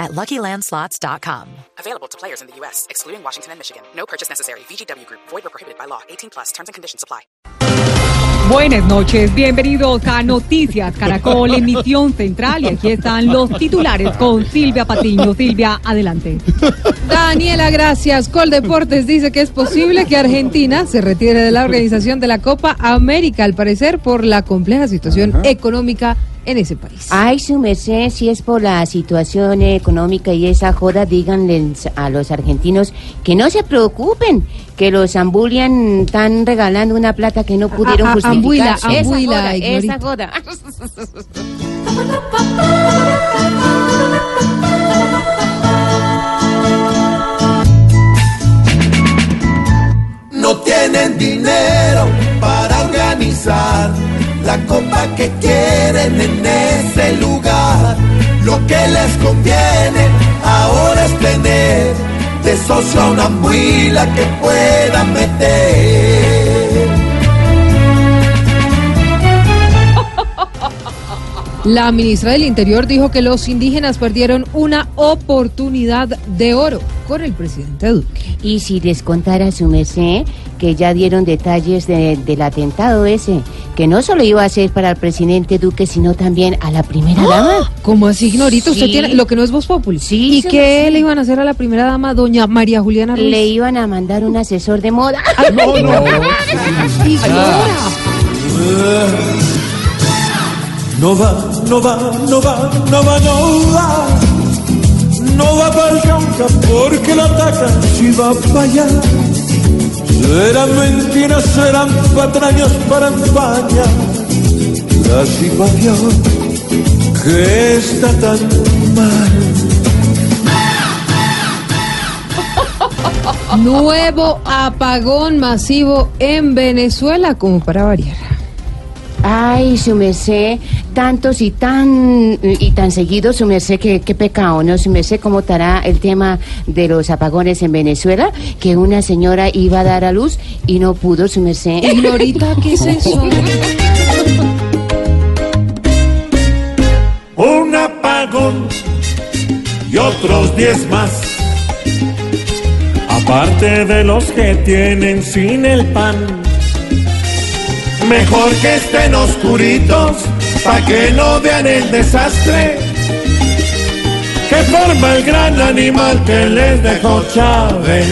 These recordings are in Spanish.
at LuckyLandSlots.com. Available to players in the U.S., excluding Washington and Michigan. No purchase necessary. VGW Group. Void or prohibited by law. 18 plus. Terms and conditions apply. Buenas noches, bienvenidos a Noticias Caracol, emisión central. Y aquí están los titulares con Silvia Patiño. Silvia, adelante. Daniela, gracias. Coldeportes dice que es posible que Argentina se retire de la organización de la Copa América, al parecer por la compleja situación económica en ese país. Ay, su merced, si es por la situación económica y esa joda, díganle a los argentinos que no se preocupen, que los ambulian están regalando una plata que no pudieron A- a- justificar. ambuila, ambuila, esa Ignorita. joda, esa joda. Copa que quieren en ese lugar. Lo que les conviene ahora es tener de socio a una ambuila que puedan meter. La ministra del Interior dijo que los indígenas perdieron una oportunidad de oro con el presidente Duque. Y si les contara su merced que ya dieron detalles de- del atentado ese, que no solo iba a ser para el presidente Duque, sino también a la primera dama. ¿Cómo así, Ignorita? Usted Sí. tiene lo que no es Voz Populi. Sí, ¿Y sí, qué sí. le iban a hacer a la primera dama, doña María Juliana Ruiz? Le iban a mandar un asesor de moda. No, no. No va, no va, no va, no va, no va. No va para el Cauca porque lo atacan si va para allá. Serán mentiras, serán patrañas para España. Pa' Dios que está tan mal. Nuevo apagón masivo en Venezuela, como para variar. Ay, su merced, tantos y tan y tan seguidos, su merced, que qué pecado, ¿no? Su merced, ¿cómo estará el tema de los apagones en Venezuela? Que una señora iba a dar a luz y no pudo, su merced. Ignorita, ¿qué es eso? un apagón y otros diez más. Aparte de los que tienen sin el pan, mejor que estén oscuritos pa' que no vean el desastre que forma el gran animal que les dejó Chávez.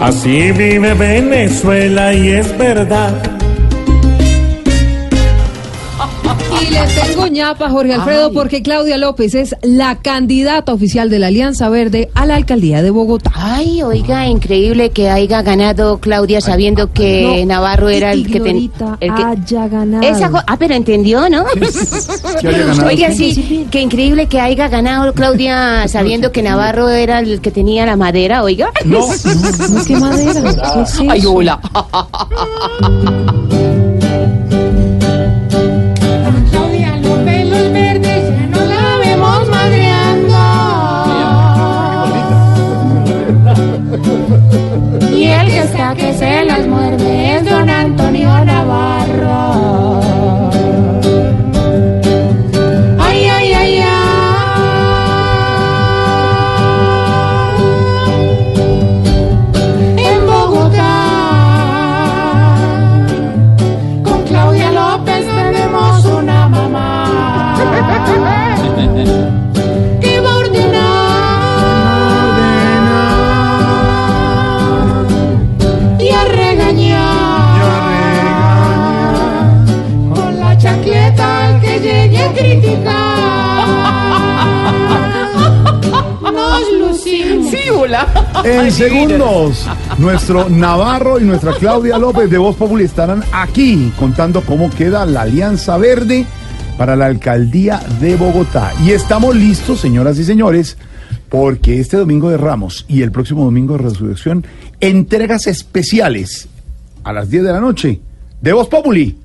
Así vive Venezuela y es verdad. Y le tengo ñapa, Jorge Alfredo, porque Claudia López es la candidata oficial de la Alianza Verde a la alcaldía de Bogotá. Ay, oiga, increíble que haya ganado Claudia sabiendo que No, Navarro era el que tenía. Ignorita haya ganado. Esa ah, pero entendió, ¿no? Oiga, sí, que increíble que haya ganado Claudia sabiendo que Navarro era el que tenía la madera, oiga. No, qué madera. ¿Qué es eso? hola. Que se las muerde es don Antonio Navarro. A criticar. Nos lucimos. En segundos, nuestro Navarro y nuestra Claudia López de Voz Populi estarán aquí contando cómo queda la Alianza Verde para la alcaldía de Bogotá. Y estamos listos, señoras y señores, porque este domingo de Ramos y el próximo domingo de Resurrección, entregas especiales a las 10 de la noche. De Voz Populi.